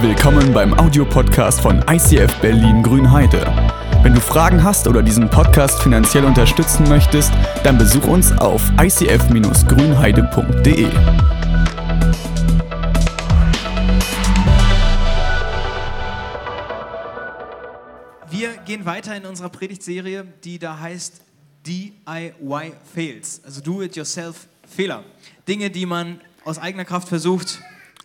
Willkommen beim Audiopodcast von ICF Berlin Grünheide. Wenn du Fragen hast oder diesen Podcast finanziell unterstützen möchtest, dann besuch uns auf icf-grünheide.de. Wir gehen weiter in unserer Predigtserie, die da heißt DIY Fails, also Do-it-yourself-Fehler. Dinge, die man aus eigener Kraft versucht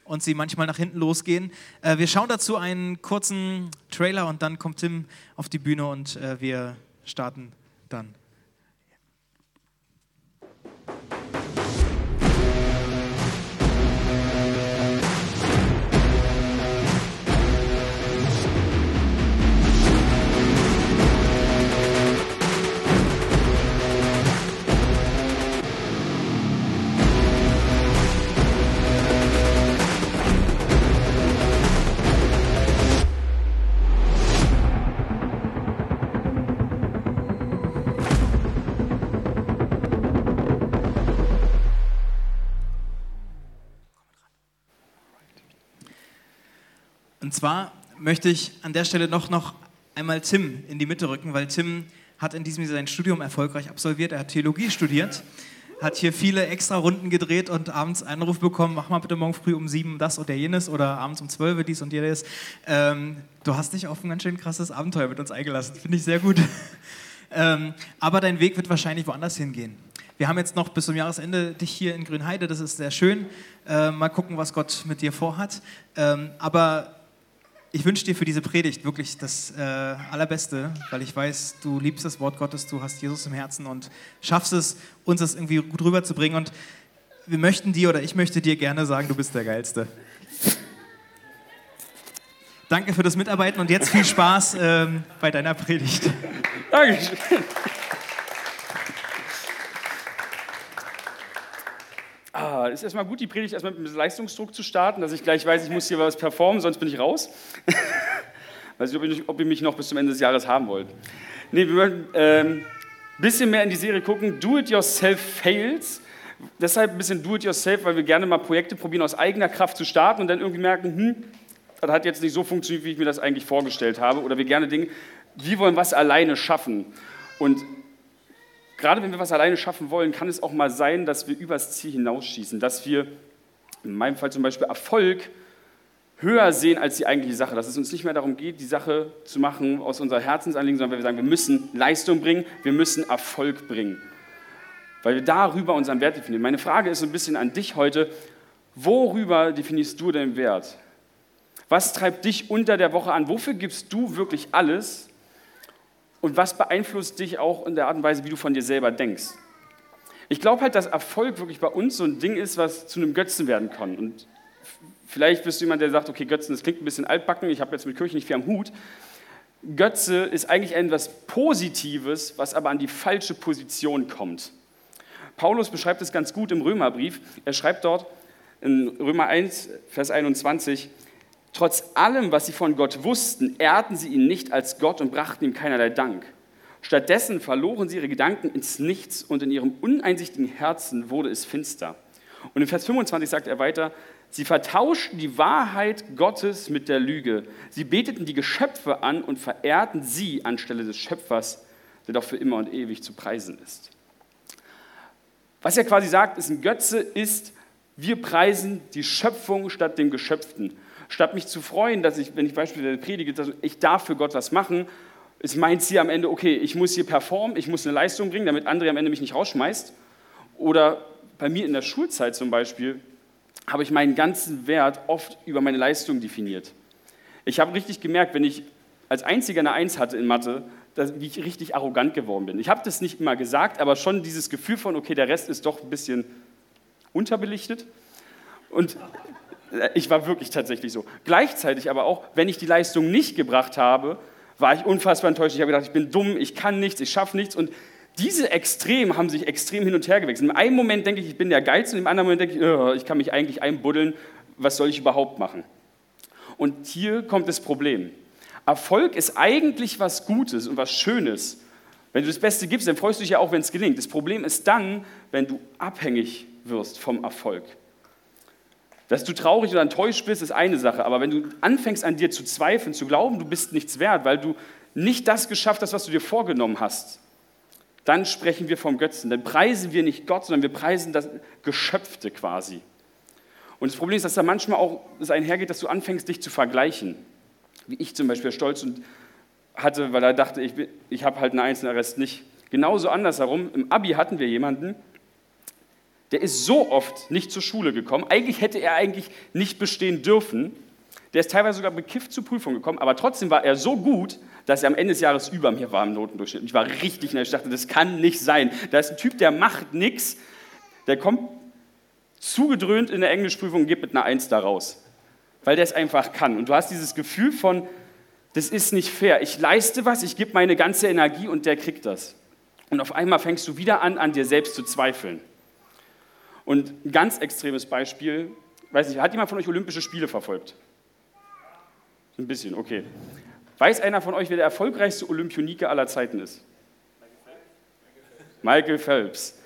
und sie manchmal nach hinten losgehen. Äh, wir schauen dazu einen kurzen Trailer und dann kommt Tim auf die Bühne und äh, wir starten dann. Zwar möchte ich an der Stelle noch, noch einmal Tim in die Mitte rücken, weil Tim hat in diesem Jahr sein Studium erfolgreich absolviert. Er hat Theologie studiert, hat hier viele extra Runden gedreht und abends einen Anruf bekommen, mach mal bitte morgen früh um sieben das oder jenes oder abends um zwölf dies und jenes. Ähm, du hast dich auf ein ganz schön krasses Abenteuer mit uns eingelassen, finde ich sehr gut. ähm, aber dein Weg wird wahrscheinlich woanders hingehen. Wir haben jetzt noch bis zum Jahresende dich hier in Grünheide, das ist sehr schön. Äh, mal gucken, was Gott mit dir vorhat. Ähm, aber ich wünsche dir für diese Predigt wirklich das äh, Allerbeste, weil ich weiß, du liebst das Wort Gottes, du hast Jesus im Herzen und schaffst es, uns das irgendwie gut rüberzubringen. Und wir möchten dir oder ich möchte dir gerne sagen, du bist der Geilste. Danke für das Mitarbeiten und jetzt viel Spaß ähm, bei deiner Predigt. Dankeschön. Ah, ist erstmal gut, die Predigt erstmal mit Leistungsdruck zu starten, dass ich gleich weiß, ich muss hier was performen, sonst bin ich raus. weiß nicht, ob ihr, ob ihr mich noch bis zum Ende des Jahres haben wollt. Nee, wir möchten ein ähm, bisschen mehr in die Serie gucken. Do-it-yourself fails. Deshalb ein bisschen do-it-yourself, weil wir gerne mal Projekte probieren, aus eigener Kraft zu starten und dann irgendwie merken, hm, das hat jetzt nicht so funktioniert, wie ich mir das eigentlich vorgestellt habe. Oder wir gerne Dinge, wir wollen was alleine schaffen. Und gerade wenn wir was alleine schaffen wollen, kann es auch mal sein, dass wir übers Ziel hinausschießen, dass wir in meinem Fall zum Beispiel Erfolg höher sehen als die eigentliche Sache, dass es uns nicht mehr darum geht, die Sache zu machen aus unserer Herzensanliegen, sondern wir sagen, wir müssen Leistung bringen, wir müssen Erfolg bringen, weil wir darüber unseren Wert definieren. Meine Frage ist so ein bisschen an dich heute, worüber definierst du deinen Wert? Was treibt dich unter der Woche an? Wofür gibst du wirklich alles? Und was beeinflusst dich auch in der Art und Weise, wie du von dir selber denkst? Ich glaube halt, dass Erfolg wirklich bei uns so ein Ding ist, was zu einem Götzen werden kann. Und vielleicht bist du jemand, der sagt, okay, Götzen, das klingt ein bisschen altbacken, ich habe jetzt mit Kirche nicht viel am Hut. Götze ist eigentlich etwas Positives, was aber an die falsche Position kommt. Paulus beschreibt es ganz gut im Römerbrief. Er schreibt dort in Römer 1, Vers 21, Trotz allem, was sie von Gott wussten, ehrten sie ihn nicht als Gott und brachten ihm keinerlei Dank. Stattdessen verloren sie ihre Gedanken ins Nichts und in ihrem uneinsichtigen Herzen wurde es finster. Und in Vers 25 sagt er weiter, sie vertauschten die Wahrheit Gottes mit der Lüge. Sie beteten die Geschöpfe an und verehrten sie anstelle des Schöpfers, der doch für immer und ewig zu preisen ist. Was er quasi sagt, ist ein Götze ist, wir preisen die Schöpfung statt dem Geschöpften. Statt mich zu freuen, dass ich, wenn ich beispielsweise predige, dass ich darf für Gott was machen, ist mein Ziel am Ende, okay, ich muss hier performen, ich muss eine Leistung bringen, damit andere am Ende mich nicht rausschmeißt. Oder bei mir in der Schulzeit zum Beispiel habe ich meinen ganzen Wert oft über meine Leistung definiert. Ich habe richtig gemerkt, wenn ich als einziger eine Eins hatte in Mathe, dass, wie ich richtig arrogant geworden bin. Ich habe das nicht immer gesagt, aber schon dieses Gefühl von, okay, der Rest ist doch ein bisschen unterbelichtet. Und ich war wirklich tatsächlich so. Gleichzeitig aber auch, wenn ich die Leistung nicht gebracht habe, war ich unfassbar enttäuscht. Ich habe gedacht, ich bin dumm, ich kann nichts, ich schaffe nichts. Und diese Extreme haben sich extrem hin und her gewechselt. In einem Moment denke ich, ich bin der Geilste, und im anderen Moment denke ich, ich kann mich eigentlich einbuddeln, was soll ich überhaupt machen? Und hier kommt das Problem. Erfolg ist eigentlich was Gutes und was Schönes. Wenn du das Beste gibst, dann freust du dich ja auch, wenn es gelingt. Das Problem ist dann, wenn du abhängig wirst vom Erfolg Dass du traurig oder enttäuscht bist, ist eine Sache, aber wenn du anfängst an dir zu zweifeln, zu glauben, du bist nichts wert, weil du nicht das geschafft hast, was du dir vorgenommen hast, dann sprechen wir vom Götzen. Dann preisen wir nicht Gott, sondern wir preisen das Geschöpfte quasi. Und das Problem ist, dass da manchmal auch es einhergeht, dass du anfängst, dich zu vergleichen. Wie ich zum Beispiel stolz und hatte, weil er dachte, ich, ich habe halt einen Einzelarrest nicht. Genauso andersherum, im Abi hatten wir jemanden, der ist so oft nicht zur Schule gekommen. Eigentlich hätte er eigentlich nicht bestehen dürfen. Der ist teilweise sogar bekifft zur Prüfung gekommen, aber trotzdem war er so gut, dass er am Ende des Jahres über mir war im Notendurchschnitt. Ich war richtig nervös. Ich dachte, das kann nicht sein. Da ist ein Typ, der macht nichts, der kommt zugedröhnt in der Englischprüfung und geht mit einer Eins da raus, weil der es einfach kann. Und du hast dieses Gefühl von, das ist nicht fair. Ich leiste was, ich gebe meine ganze Energie und der kriegt das. Und auf einmal fängst du wieder an, an dir selbst zu zweifeln. Und ein ganz extremes Beispiel, weiß nicht, hat jemand von euch Olympische Spiele verfolgt? Ein bisschen, okay. Weiß einer von euch, wer der erfolgreichste Olympionike aller Zeiten ist? Michael Phelps.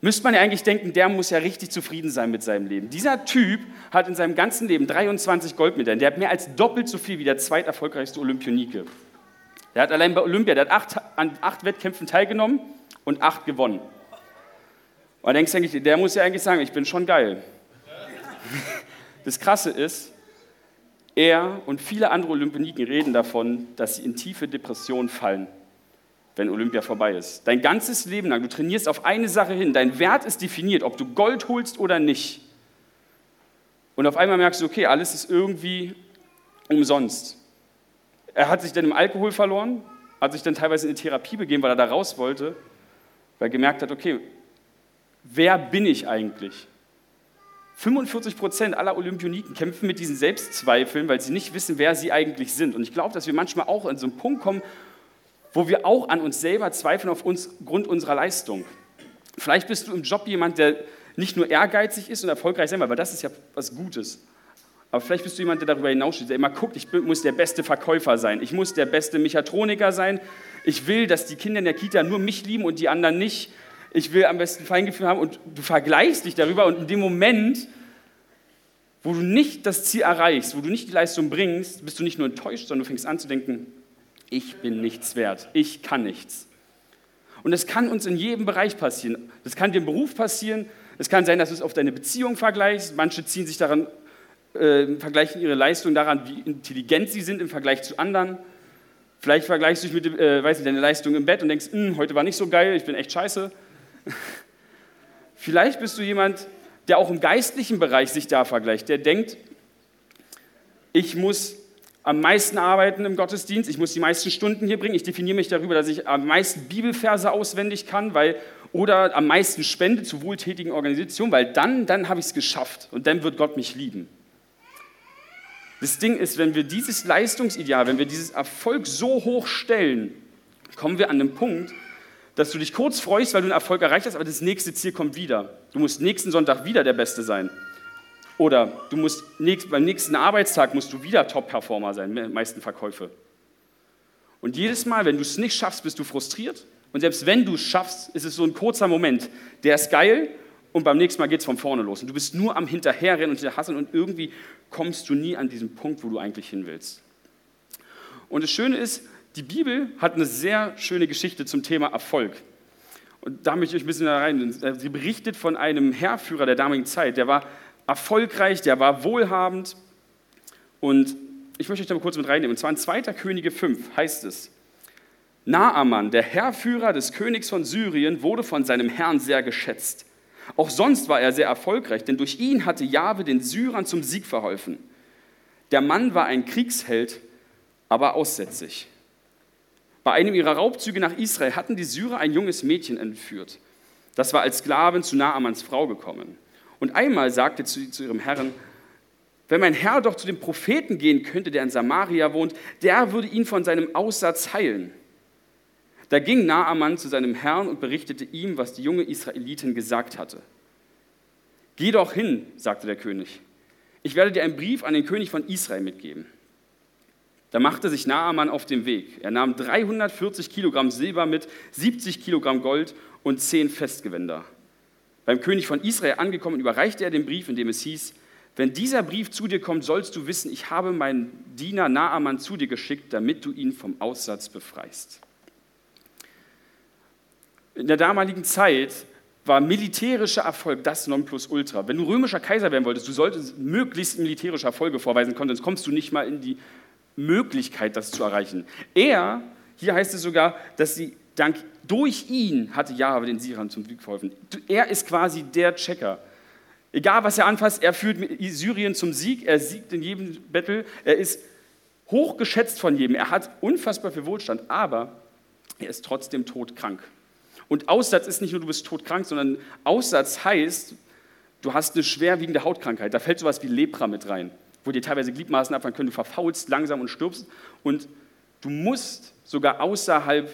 Müsste man ja eigentlich denken, der muss ja richtig zufrieden sein mit seinem Leben. Dieser Typ hat in seinem ganzen Leben 23 Goldmedaillen. Der hat mehr als doppelt so viel wie der zweiterfolgreichste Olympionike. Der hat allein bei Olympia, der hat acht, an acht Wettkämpfen teilgenommen und acht gewonnen. Und denkst eigentlich, der muss ja eigentlich sagen, ich bin schon geil. Das Krasse ist, er und viele andere Olympioniken reden davon, dass sie in tiefe Depressionen fallen, wenn Olympia vorbei ist. Dein ganzes Leben lang, du trainierst auf eine Sache hin, dein Wert ist definiert, ob du Gold holst oder nicht. Und auf einmal merkst du, okay, alles ist irgendwie umsonst. Er hat sich dann im Alkohol verloren, hat sich dann teilweise in die Therapie begeben, weil er da raus wollte, weil er gemerkt hat, okay, wer bin ich eigentlich? 45 Prozent aller Olympioniken kämpfen mit diesen Selbstzweifeln, weil sie nicht wissen, wer sie eigentlich sind. Und ich glaube, dass wir manchmal auch an so einen Punkt kommen, wo wir auch an uns selber zweifeln aufgrund unserer Leistung. Vielleicht bist du im Job jemand, der nicht nur ehrgeizig ist und erfolgreich sein will, weil das ist ja was Gutes. Aber vielleicht bist du jemand, der darüber hinaussteht, der immer guckt, ich muss der beste Verkäufer sein, ich muss der beste Mechatroniker sein, ich will, dass die Kinder in der Kita nur mich lieben und die anderen nicht ich will am besten Feingefühl haben und du vergleichst dich darüber und in dem Moment, wo du nicht das Ziel erreichst, wo du nicht die Leistung bringst, bist du nicht nur enttäuscht, sondern du fängst an zu denken, ich bin nichts wert, ich kann nichts. Und das kann uns in jedem Bereich passieren. Das kann dir im Beruf passieren, es kann sein, dass du es auf deine Beziehung vergleichst. Manche ziehen sich daran, äh, vergleichen ihre Leistung daran, wie intelligent sie sind im Vergleich zu anderen. Vielleicht vergleichst du dich mit äh, weiß nicht, deine Leistung im Bett und denkst, hm, heute war nicht so geil, ich bin echt scheiße. Vielleicht bist du jemand, der auch im geistlichen Bereich sich da vergleicht, der denkt, ich muss am meisten arbeiten im Gottesdienst, ich muss die meisten Stunden hier bringen, ich definiere mich darüber, dass ich am meisten Bibelverse auswendig kann, weil, oder am meisten spende zu wohltätigen Organisationen, weil dann, dann habe ich es geschafft und dann wird Gott mich lieben. Das Ding ist, wenn wir dieses Leistungsideal, wenn wir dieses Erfolg so hoch stellen, kommen wir an den Punkt, dass du dich kurz freust, weil du einen Erfolg erreicht hast, aber das nächste Ziel kommt wieder. Du musst nächsten Sonntag wieder der Beste sein. Oder du musst beim nächsten Arbeitstag musst du wieder Top-Performer sein, meisten Verkäufe. Und jedes Mal, wenn du es nicht schaffst, bist du frustriert. Und selbst wenn du es schaffst, ist es so ein kurzer Moment. Der ist geil und beim nächsten Mal geht es von vorne los. Und du bist nur am Hinterherrennen und Hasseln und irgendwie kommst du nie an diesen Punkt, wo du eigentlich hin willst. Und das Schöne ist, die Bibel hat eine sehr schöne Geschichte zum Thema Erfolg. Und da möchte ich euch ein bisschen da rein. Sie berichtet von einem Herrführer der damaligen Zeit, der war erfolgreich, der war wohlhabend. Und ich möchte euch da mal kurz mit reinnehmen. Und zwar in 2. Könige 5 heißt es, Naaman, der Herrführer des Königs von Syrien, wurde von seinem Herrn sehr geschätzt. Auch sonst war er sehr erfolgreich, denn durch ihn hatte Jahwe den Syrern zum Sieg verholfen. Der Mann war ein Kriegsheld, aber aussätzig. Bei einem ihrer Raubzüge nach Israel hatten die Syrer ein junges Mädchen entführt. Das war als Sklavin zu Naamans Frau gekommen. Und einmal sagte sie zu ihrem Herrn, wenn mein Herr doch zu dem Propheten gehen könnte, der in Samaria wohnt, der würde ihn von seinem Aussatz heilen. Da ging Naaman zu seinem Herrn und berichtete ihm, was die junge Israelitin gesagt hatte. Geh doch hin, sagte der König. Ich werde dir einen Brief an den König von Israel mitgeben. Da machte sich Naaman auf den Weg. Er nahm 340 Kilogramm Silber mit, 70 Kilogramm Gold und 10 Festgewänder. Beim König von Israel angekommen, überreichte er den Brief, in dem es hieß, Wenn dieser Brief zu dir kommt, sollst du wissen, ich habe meinen Diener Naaman zu dir geschickt, damit du ihn vom Aussatz befreist. In der damaligen Zeit war militärischer Erfolg das Nonplusultra. Wenn du römischer Kaiser werden wolltest, du solltest möglichst militärische Erfolge vorweisen können, sonst kommst du nicht mal in die Möglichkeit, das zu erreichen. Er, hier heißt es sogar, dass sie dank durch ihn hatte Jahwe den Syrern zum Sieg verholfen. Er ist quasi der Checker. Egal, was er anfasst, er führt Syrien zum Sieg, er siegt in jedem Battle, er ist hochgeschätzt von jedem, er hat unfassbar viel Wohlstand, aber er ist trotzdem todkrank. Und Aussatz ist nicht nur, du bist todkrank, sondern Aussatz heißt, du hast eine schwerwiegende Hautkrankheit. Da fällt sowas wie Lepra mit rein, wo dir teilweise Gliedmaßen abfallen können, du verfaulst langsam und stirbst und du musst sogar außerhalb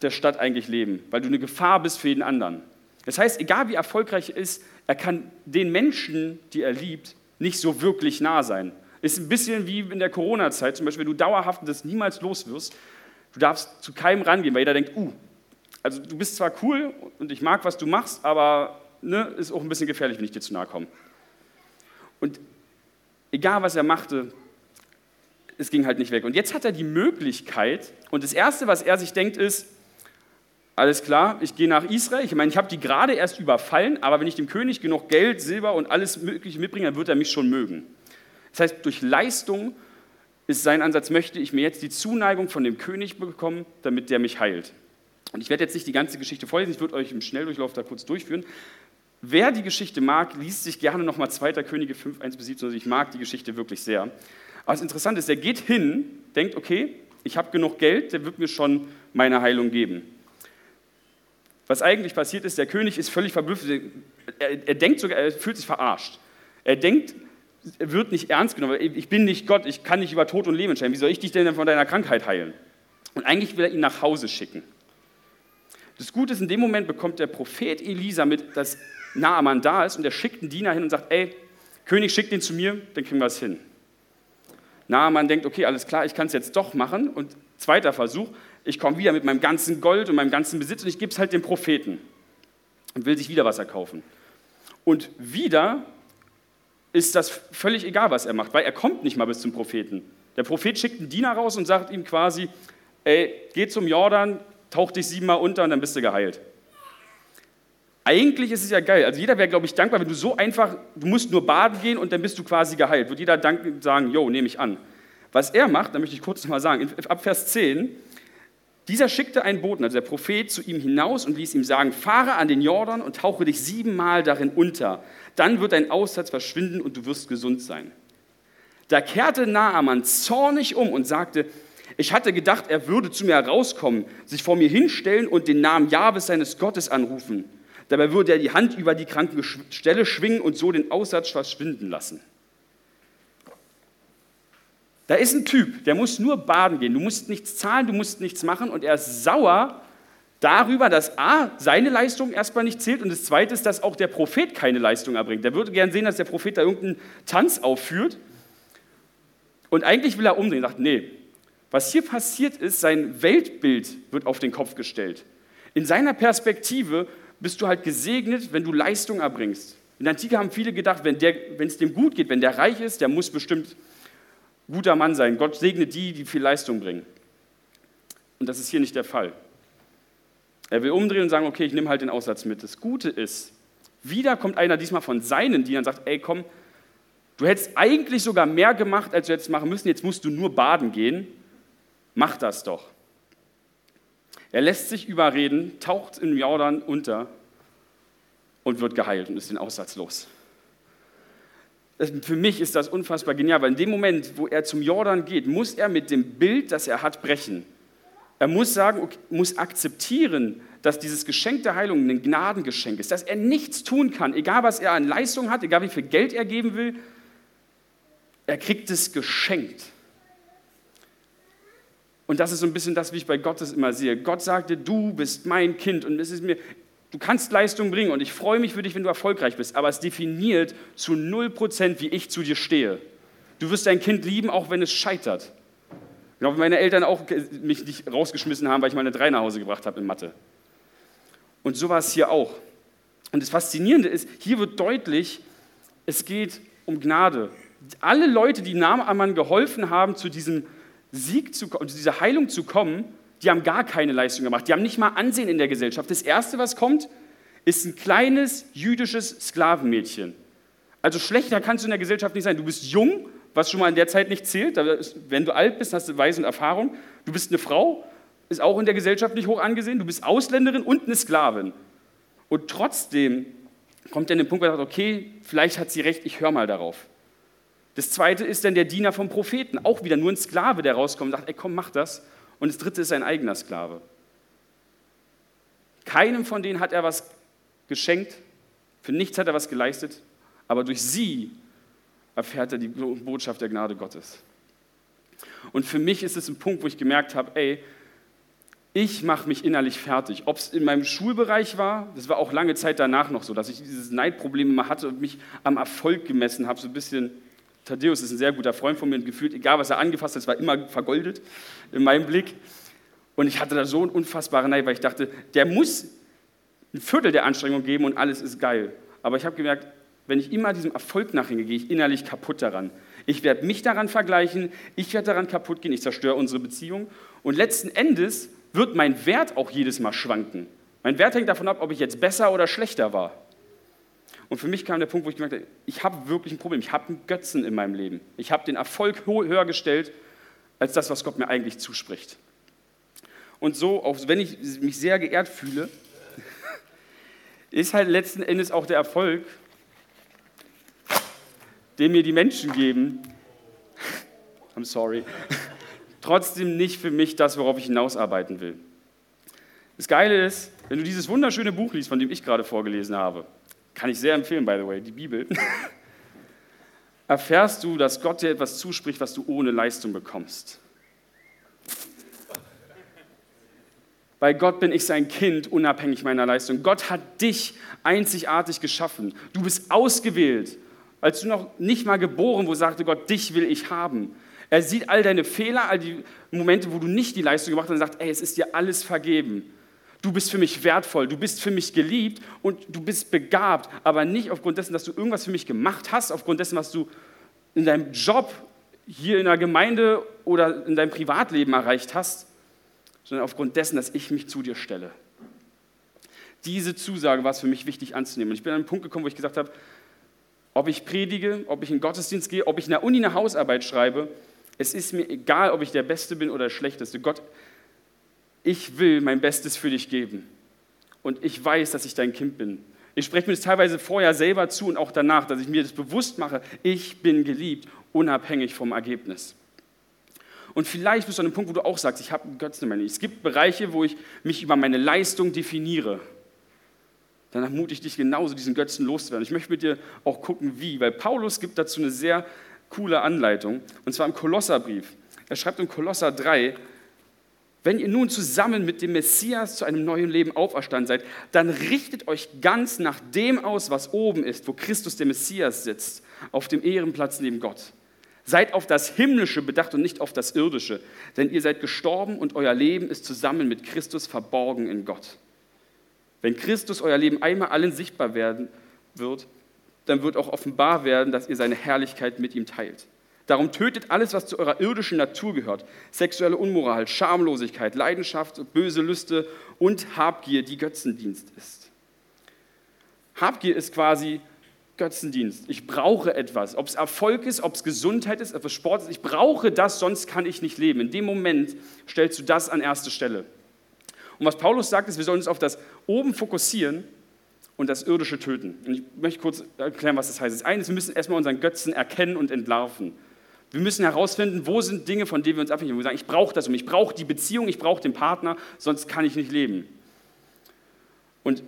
der Stadt eigentlich leben, weil du eine Gefahr bist für jeden anderen. Das heißt, egal wie erfolgreich er ist, er kann den Menschen, die er liebt, nicht so wirklich nah sein. Ist ein bisschen wie in der Corona-Zeit, zum Beispiel, wenn du dauerhaft das niemals los wirst, du darfst zu keinem rangehen, weil jeder denkt, uh, also du bist zwar cool und ich mag, was du machst, aber ne, ist auch ein bisschen gefährlich, wenn ich dir zu nahe komme. Und egal, was er machte, es ging halt nicht weg. Und jetzt hat er die Möglichkeit, und das Erste, was er sich denkt, ist, alles klar, ich gehe nach Israel. Ich meine, ich habe die gerade erst überfallen, aber wenn ich dem König genug Geld, Silber und alles Mögliche mitbringe, dann wird er mich schon mögen. Das heißt, durch Leistung ist sein Ansatz, möchte ich mir jetzt die Zuneigung von dem König bekommen, damit der mich heilt. Und ich werde jetzt nicht die ganze Geschichte vorlesen, ich würde euch im Schnelldurchlauf da kurz durchführen. Wer die Geschichte mag, liest sich gerne nochmal 2. Könige 5, 1 bis 17. Also ich mag die Geschichte wirklich sehr. Aber das Interessante ist, er geht hin, denkt, okay, ich habe genug Geld, der wird mir schon meine Heilung geben. Was eigentlich passiert ist, der König ist völlig verblüfft. Er, er denkt sogar, er fühlt sich verarscht. Er denkt, er wird nicht ernst genommen. Ich bin nicht Gott, ich kann nicht über Tod und Leben entscheiden. Wie soll ich dich denn von deiner Krankheit heilen? Und eigentlich will er ihn nach Hause schicken. Das Gute ist, in dem Moment bekommt der Prophet Elisa mit, dass Naaman da ist und er schickt einen Diener hin und sagt, ey, König, schick den zu mir, dann kriegen wir es hin. Naaman denkt, okay, alles klar, ich kann es jetzt doch machen. Und zweiter Versuch, ich komme wieder mit meinem ganzen Gold und meinem ganzen Besitz und ich gebe es halt dem Propheten und will sich wieder was erkaufen. Und wieder ist das völlig egal, was er macht, weil er kommt nicht mal bis zum Propheten. Der Prophet schickt einen Diener raus und sagt ihm quasi, ey, geh zum Jordan, tauch dich siebenmal unter und dann bist du geheilt. Eigentlich ist es ja geil. Also jeder wäre, glaube ich, dankbar, wenn du so einfach, du musst nur baden gehen und dann bist du quasi geheilt. Wird jeder sagen, jo, nehme ich an. Was er macht, da möchte ich kurz nochmal sagen, ab Vers 10, dieser schickte einen Boten, also der Prophet, zu ihm hinaus und ließ ihm sagen, fahre an den Jordan und tauche dich siebenmal darin unter. Dann wird dein Aussatz verschwinden und du wirst gesund sein. Da kehrte Naaman zornig um und sagte, ich hatte gedacht, er würde zu mir herauskommen, sich vor mir hinstellen und den Namen Jahwes seines Gottes anrufen. Dabei würde er die Hand über die kranke Stelle schwingen und so den Aussatz verschwinden lassen. Da ist ein Typ, der muss nur baden gehen. Du musst nichts zahlen, du musst nichts machen und er ist sauer darüber, dass A, seine Leistung erstmal nicht zählt und das Zweite ist, dass auch der Prophet keine Leistung erbringt. Der würde gern sehen, dass der Prophet da irgendeinen Tanz aufführt und eigentlich will er umdrehen, sagt, nee, was hier passiert ist, sein Weltbild wird auf den Kopf gestellt. In seiner Perspektive bist du halt gesegnet, wenn du Leistung erbringst. In der Antike haben viele gedacht, wenn es dem gut geht, wenn der reich ist, der muss bestimmt guter Mann sein. Gott segnet die, die viel Leistung bringen. Und das ist hier nicht der Fall. Er will umdrehen und sagen, okay, ich nehme halt den Aussatz mit. Das Gute ist, wieder kommt einer diesmal von seinen Dienern und sagt, ey komm, du hättest eigentlich sogar mehr gemacht, als du jetzt machen müssen, jetzt musst du nur baden gehen Mach das doch. Er lässt sich überreden, taucht im Jordan unter und wird geheilt und ist den Aussatz los. Für mich ist das unfassbar genial, weil in dem Moment, wo er zum Jordan geht, muss er mit dem Bild, das er hat, brechen. Er muss sagen, okay, muss akzeptieren, dass dieses Geschenk der Heilung ein Gnadengeschenk ist, dass er nichts tun kann, egal was er an Leistung hat, egal wie viel Geld er geben will, er kriegt es geschenkt. Und das ist so ein bisschen das, wie ich bei Gott das immer sehe. Gott sagte, du bist mein Kind und es ist mir, du kannst Leistung bringen und ich freue mich für dich, wenn du erfolgreich bist, aber es definiert zu 0%, wie ich zu dir stehe. Du wirst dein Kind lieben, auch wenn es scheitert. Ich glaube, meine Eltern auch mich nicht rausgeschmissen haben, weil ich meine drei nach Hause gebracht habe in Mathe. Und so war es hier auch. Und das Faszinierende ist, hier wird deutlich, es geht um Gnade. Alle Leute, die Naaman geholfen haben, zu diesem Sieg, zu, zu dieser Heilung zu kommen, die haben gar keine Leistung gemacht. Die haben nicht mal Ansehen in der Gesellschaft. Das Erste, was kommt, ist ein kleines jüdisches Sklavenmädchen. Also schlechter kannst du in der Gesellschaft nicht sein. Du bist jung, was schon mal in der Zeit nicht zählt. Wenn du alt bist, hast du Weise und Erfahrung. Du bist eine Frau, ist auch in der Gesellschaft nicht hoch angesehen. Du bist Ausländerin und eine Sklavin. Und trotzdem kommt dann der Punkt, wo er sagt, okay, vielleicht hat sie recht, ich höre mal darauf. Das zweite ist dann der Diener vom Propheten, auch wieder nur ein Sklave, der rauskommt und sagt, ey komm, mach das. Und das dritte ist sein eigener Sklave. Keinem von denen hat er was geschenkt, für nichts hat er was geleistet, aber durch sie erfährt er die Botschaft der Gnade Gottes. Und für mich ist es ein Punkt, wo ich gemerkt habe, ey, ich mache mich innerlich fertig. Ob es in meinem Schulbereich war, das war auch lange Zeit danach noch so, dass ich dieses Neidproblem immer hatte und mich am Erfolg gemessen habe. So ein bisschen, Thaddeus ist ein sehr guter Freund von mir und gefühlt, egal was er angefasst hat, es war immer vergoldet in meinem Blick. Und ich hatte da so einen unfassbaren Neid, weil ich dachte, der muss ein Viertel der Anstrengung geben und alles ist geil. Aber ich habe gemerkt, wenn ich immer diesem Erfolg nachhingehe, gehe ich innerlich kaputt daran. Ich werde mich daran vergleichen, ich werde daran kaputt gehen, ich zerstöre unsere Beziehung. Und letzten Endes wird mein Wert auch jedes Mal schwanken. Mein Wert hängt davon ab, ob ich jetzt besser oder schlechter war. Und für mich kam der Punkt, wo ich gemerkt habe, ich habe wirklich ein Problem. Ich habe einen Götzen in meinem Leben. Ich habe den Erfolg höher gestellt als das, was Gott mir eigentlich zuspricht. Und so, auch wenn ich mich sehr geehrt fühle, ist halt letzten Endes auch der Erfolg, den mir die Menschen geben, I'm sorry, trotzdem nicht für mich das, worauf ich hinausarbeiten will. Das Geile ist, wenn du dieses wunderschöne Buch liest, von dem ich gerade vorgelesen habe, kann ich sehr empfehlen, by the way, die Bibel, erfährst du, dass Gott dir etwas zuspricht, was du ohne Leistung bekommst. Bei Gott bin ich sein Kind, unabhängig meiner Leistung. Gott hat dich einzigartig geschaffen. Du bist ausgewählt. Als du noch nicht mal geboren, wo sagte Gott, dich will ich haben. Er sieht all deine Fehler, all die Momente, wo du nicht die Leistung gemacht hast und sagt, ey, es ist dir alles vergeben. Du bist für mich wertvoll, du bist für mich geliebt und du bist begabt, aber nicht aufgrund dessen, dass du irgendwas für mich gemacht hast, aufgrund dessen, was du in deinem Job, hier in der Gemeinde oder in deinem Privatleben erreicht hast, sondern aufgrund dessen, dass ich mich zu dir stelle. Diese Zusage war es für mich wichtig anzunehmen. Und ich bin an einen Punkt gekommen, wo ich gesagt habe, ob ich predige, ob ich in den Gottesdienst gehe, ob ich in der Uni eine Hausarbeit schreibe, es ist mir egal, ob ich der Beste bin oder der Schlechteste. Gott, ich will mein Bestes für dich geben. Und ich weiß, dass ich dein Kind bin. Ich spreche mir das teilweise vorher selber zu und auch danach, dass ich mir das bewusst mache. Ich bin geliebt, unabhängig vom Ergebnis. Und vielleicht bist du an einem Punkt, wo du auch sagst, ich habe einen Götzen in meinem Leben. Es gibt Bereiche, wo ich mich über meine Leistung definiere. Dann ermutige ich dich genauso, diesen Götzen loszuwerden. Ich möchte mit dir auch gucken, wie, weil Paulus gibt dazu eine sehr coole Anleitung, und zwar im Kolosserbrief. Er schreibt im Kolosser 3, wenn ihr nun zusammen mit dem Messias zu einem neuen Leben auferstanden seid, dann richtet euch ganz nach dem aus, was oben ist, wo Christus der Messias sitzt, auf dem Ehrenplatz neben Gott. Seid auf das Himmlische bedacht und nicht auf das Irdische, denn ihr seid gestorben und euer Leben ist zusammen mit Christus verborgen in Gott. Wenn Christus euer Leben einmal allen sichtbar werden wird, dann wird auch offenbar werden, dass ihr seine Herrlichkeit mit ihm teilt. Darum tötet alles, was zu eurer irdischen Natur gehört. Sexuelle Unmoral, Schamlosigkeit, Leidenschaft, böse Lüste und Habgier, die Götzendienst ist. Habgier ist quasi Götzendienst. Ich brauche etwas. Ob es Erfolg ist, ob es Gesundheit ist, ob es Sport ist. Ich brauche das, sonst kann ich nicht leben. In dem Moment stellst du das an erste Stelle. Und was Paulus sagt, ist, wir sollen uns auf das Oben fokussieren und das Irdische töten. Und ich möchte kurz erklären, was das heißt. Das eine ist, wir müssen erstmal unseren Götzen erkennen und entlarven. Wir müssen herausfinden, wo sind Dinge, von denen wir uns abhängen. Wir sagen, ich brauche das und ich brauche die Beziehung, ich brauche den Partner, sonst kann ich nicht leben. Und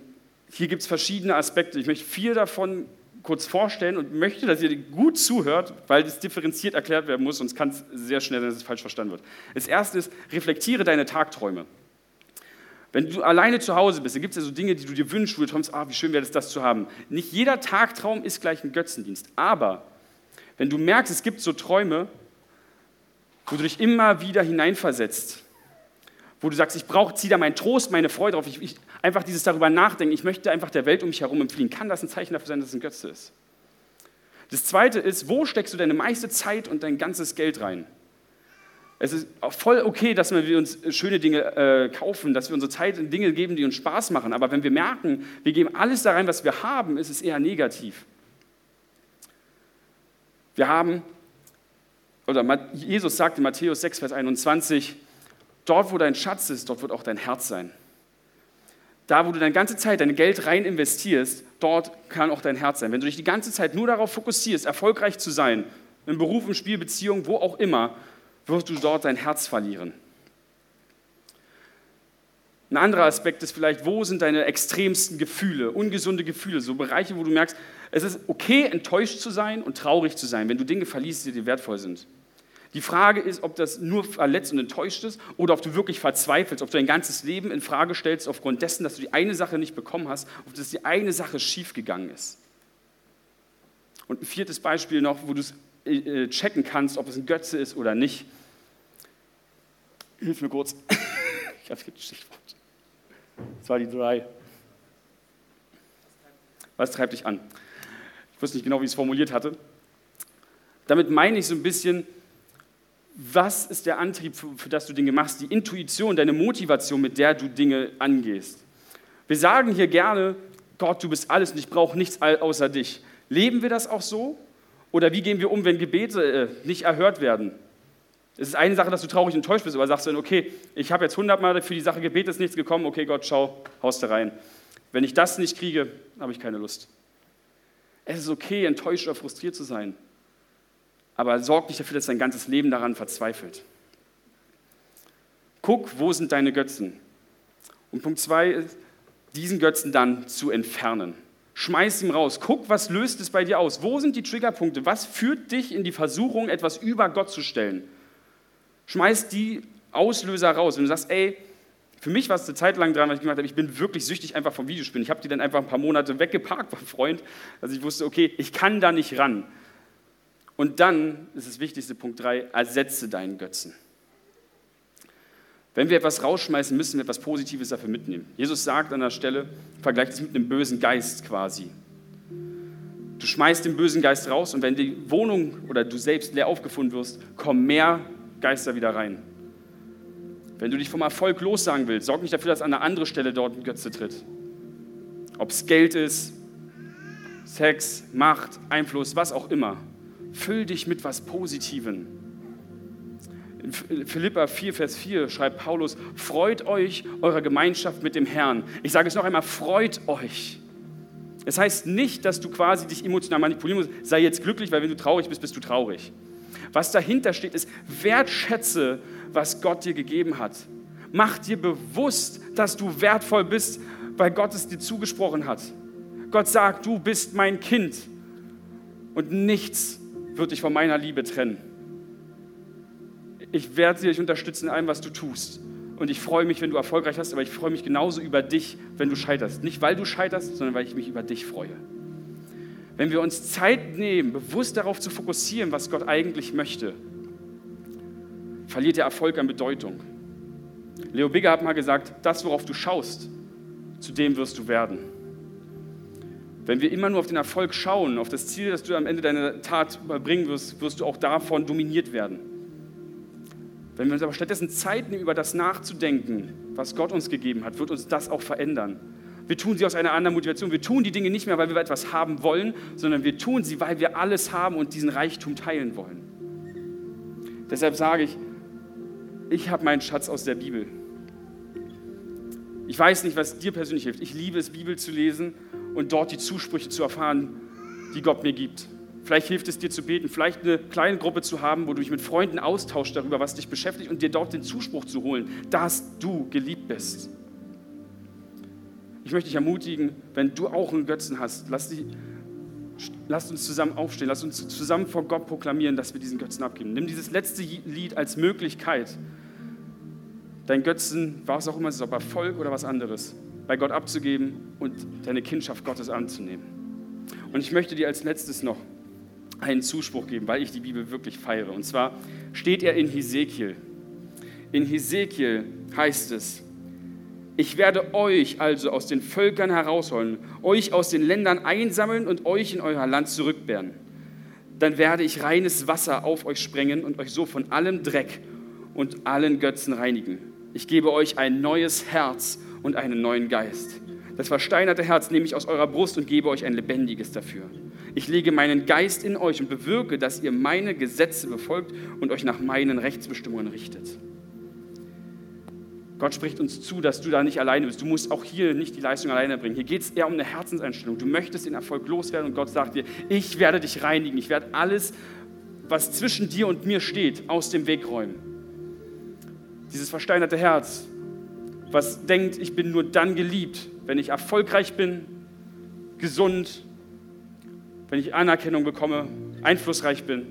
hier gibt es verschiedene Aspekte. Ich möchte vier davon kurz vorstellen und möchte, dass ihr gut zuhört, weil das differenziert erklärt werden muss, sonst kann es sehr schnell sein, dass es falsch verstanden wird. Das erste ist, reflektiere deine Tagträume. Wenn du alleine zu Hause bist, dann gibt es ja so Dinge, die du dir wünschst, wo du träumst, ah, wie schön wäre es, das zu haben. Nicht jeder Tagtraum ist gleich ein Götzendienst. Aber wenn du merkst, es gibt so Träume, wo du dich immer wieder hineinversetzt, wo du sagst, ich brauche, zieh da meinen Trost, meine Freude drauf, ich, ich, einfach dieses darüber nachdenken, ich möchte einfach der Welt um mich herum entfliehen, kann das ein Zeichen dafür sein, dass es ein Götze ist? Das zweite ist, wo steckst du deine meiste Zeit und dein ganzes Geld rein? Es ist voll okay, dass wir uns schöne Dinge äh, kaufen, dass wir unsere Zeit in Dinge geben, die uns Spaß machen. Aber wenn wir merken, wir geben alles da rein, was wir haben, ist es eher negativ. Wir haben, oder Jesus sagt in Matthäus 6, Vers 21, dort, wo dein Schatz ist, dort wird auch dein Herz sein. Da, wo du deine ganze Zeit dein Geld rein investierst, dort kann auch dein Herz sein. Wenn du dich die ganze Zeit nur darauf fokussierst, erfolgreich zu sein, im Beruf, im Spiel, Beziehung, wo auch immer, wirst du dort dein Herz verlieren. Ein anderer Aspekt ist vielleicht, wo sind deine extremsten Gefühle, ungesunde Gefühle, so Bereiche, wo du merkst, es ist okay, enttäuscht zu sein und traurig zu sein, wenn du Dinge verliest, die dir wertvoll sind. Die Frage ist, ob das nur verletzt und enttäuscht ist oder ob du wirklich verzweifelst, ob du dein ganzes Leben in Frage stellst aufgrund dessen, dass du die eine Sache nicht bekommen hast, ob das die eine Sache schiefgegangen ist. Und ein viertes Beispiel noch, wo du es äh, checken kannst, ob es ein Götze ist oder nicht. Hilf mir kurz. Ich habe das Stichwort. Das war die drei. Was treibt dich an? Ich wusste nicht genau, wie ich es formuliert hatte. Damit meine ich so ein bisschen, was ist der Antrieb, für, für das du Dinge machst, die Intuition, deine Motivation, mit der du Dinge angehst. Wir sagen hier gerne, Gott, du bist alles und ich brauche nichts außer dich. Leben wir das auch so? Oder wie gehen wir um, wenn Gebete äh, nicht erhört werden? Es ist eine Sache, dass du traurig und enttäuscht bist, aber sagst du dann, okay, ich habe jetzt hundertmal für die Sache gebetet, ist nichts gekommen, okay, Gott, schau, haust da rein. Wenn ich das nicht kriege, habe ich keine Lust. Es ist okay, enttäuscht oder frustriert zu sein, aber sorg nicht dafür, dass dein ganzes Leben daran verzweifelt. Guck, wo sind deine Götzen? Und Punkt zwei ist, diesen Götzen dann zu entfernen. Schmeiß ihn raus. Guck, was löst es bei dir aus? Wo sind die Triggerpunkte? Was führt dich in die Versuchung, etwas über Gott zu stellen? Schmeiß die Auslöser raus. Wenn du sagst, ey, für mich war es eine Zeit lang dran, weil ich gemacht habe, ich bin wirklich süchtig einfach vom Videospielen. Ich habe die dann einfach ein paar Monate weggeparkt beim Freund, also ich wusste, okay, ich kann da nicht ran. Und dann ist das wichtigste Punkt 3, ersetze deinen Götzen. Wenn wir etwas rausschmeißen, müssen wir etwas Positives dafür mitnehmen. Jesus sagt an der Stelle, vergleicht es mit einem bösen Geist quasi. Du schmeißt den bösen Geist raus und wenn die Wohnung oder du selbst leer aufgefunden wirst, kommen mehr Geister wieder rein. Wenn du dich vom Erfolg lossagen willst, sorg nicht dafür, dass an einer anderen Stelle dort ein Götze tritt. Ob es Geld ist, Sex, Macht, Einfluss, was auch immer. Füll dich mit was Positivem. In Philippa 4, Vers 4 schreibt Paulus, freut euch eurer Gemeinschaft mit dem Herrn. Ich sage es noch einmal, freut euch. Es heißt nicht, dass du quasi dich emotional manipulieren musst. Sei jetzt glücklich, weil wenn du traurig bist, bist du traurig. Was dahinter steht, ist, wertschätze, was Gott dir gegeben hat. Mach dir bewusst, dass du wertvoll bist, weil Gott es dir zugesprochen hat. Gott sagt, du bist mein Kind und nichts wird dich von meiner Liebe trennen. Ich werde dich unterstützen in allem, was du tust. Und ich freue mich, wenn du erfolgreich hast, aber ich freue mich genauso über dich, wenn du scheiterst. Nicht, weil du scheiterst, sondern weil ich mich über dich freue. Wenn wir uns Zeit nehmen, bewusst darauf zu fokussieren, was Gott eigentlich möchte, verliert der Erfolg an Bedeutung. Leo Bigger hat mal gesagt, das, worauf du schaust, zu dem wirst du werden. Wenn wir immer nur auf den Erfolg schauen, auf das Ziel, das du am Ende deiner Tat überbringen wirst, wirst du auch davon dominiert werden. Wenn wir uns aber stattdessen Zeit nehmen, über das nachzudenken, was Gott uns gegeben hat, wird uns das auch verändern. Wir tun sie aus einer anderen Motivation. Wir tun die Dinge nicht mehr, weil wir etwas haben wollen, sondern wir tun sie, weil wir alles haben und diesen Reichtum teilen wollen. Deshalb sage ich, ich habe meinen Schatz aus der Bibel. Ich weiß nicht, was dir persönlich hilft. Ich liebe es, Bibel zu lesen und dort die Zusprüche zu erfahren, die Gott mir gibt. Vielleicht hilft es dir zu beten, vielleicht eine kleine Gruppe zu haben, wo du dich mit Freunden austauschst darüber, was dich beschäftigt und dir dort den Zuspruch zu holen, dass du geliebt bist. Ich möchte dich ermutigen, wenn du auch einen Götzen hast, lass, die, lass uns zusammen aufstehen, lass uns zusammen vor Gott proklamieren, dass wir diesen Götzen abgeben. Nimm dieses letzte Lied als Möglichkeit, dein Götzen, was auch immer es ist, ob Erfolg oder was anderes, bei Gott abzugeben und deine Kindschaft Gottes anzunehmen. Und ich möchte dir als letztes noch einen Zuspruch geben, weil ich die Bibel wirklich feiere. Und zwar steht er in Hesekiel. In Hesekiel heißt es, ich werde euch also aus den Völkern herausholen, euch aus den Ländern einsammeln und euch in euer Land zurückbehren. dann werde ich reines Wasser auf euch sprengen und euch so von allem Dreck und allen Götzen reinigen. Ich gebe euch ein neues Herz und einen neuen Geist. Das versteinerte Herz nehme ich aus eurer Brust und gebe euch ein lebendiges dafür. Ich lege meinen Geist in euch und bewirke, dass ihr meine Gesetze befolgt und euch nach meinen Rechtsbestimmungen richtet. Gott spricht uns zu, dass du da nicht alleine bist. Du musst auch hier nicht die Leistung alleine bringen. Hier geht es eher um eine Herzenseinstellung. Du möchtest den Erfolg loswerden und Gott sagt dir, ich werde dich reinigen. Ich werde alles, was zwischen dir und mir steht, aus dem Weg räumen. Dieses versteinerte Herz, was denkt, ich bin nur dann geliebt, wenn ich erfolgreich bin, gesund, wenn ich Anerkennung bekomme, einflussreich bin,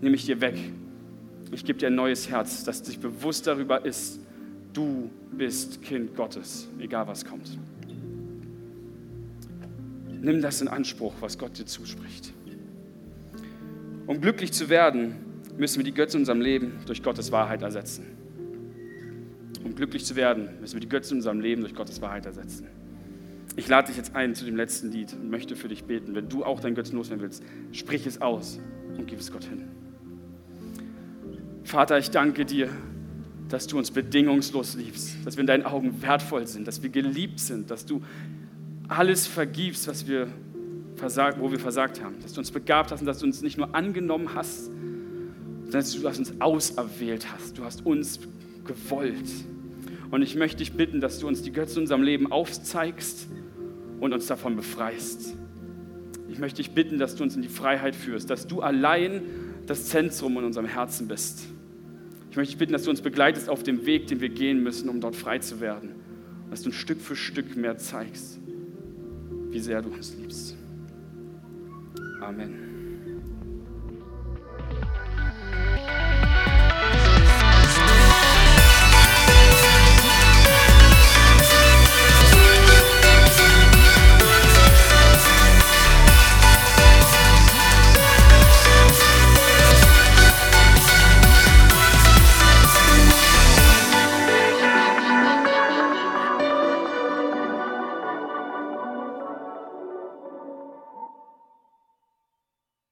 nehme ich dir weg. Ich gebe dir ein neues Herz, das sich bewusst darüber ist, du bist Kind Gottes, egal was kommt. Nimm das in Anspruch, was Gott dir zuspricht. Um glücklich zu werden, müssen wir die Götze in unserem Leben durch Gottes Wahrheit ersetzen. Um glücklich zu werden, müssen wir die Götze in unserem Leben durch Gottes Wahrheit ersetzen. Ich lade dich jetzt ein zu dem letzten Lied und möchte für dich beten. Wenn du auch dein Götzen loswerden willst, sprich es aus und gib es Gott hin. Vater, ich danke dir, dass du uns bedingungslos liebst, dass wir in deinen Augen wertvoll sind, dass wir geliebt sind, dass du alles vergibst, was wir versagt, wo wir versagt haben, dass du uns begabt hast und dass du uns nicht nur angenommen hast, sondern dass du uns auserwählt hast. Du hast uns gewollt. Und ich möchte dich bitten, dass du uns die Götze in unserem Leben aufzeigst und uns davon befreist. Ich möchte dich bitten, dass du uns in die Freiheit führst, dass du allein das Zentrum in unserem Herzen bist. Ich möchte dich bitten, dass du uns begleitest auf dem Weg, den wir gehen müssen, um dort frei zu werden. Dass du ein Stück für Stück mehr zeigst, wie sehr du uns liebst. Amen.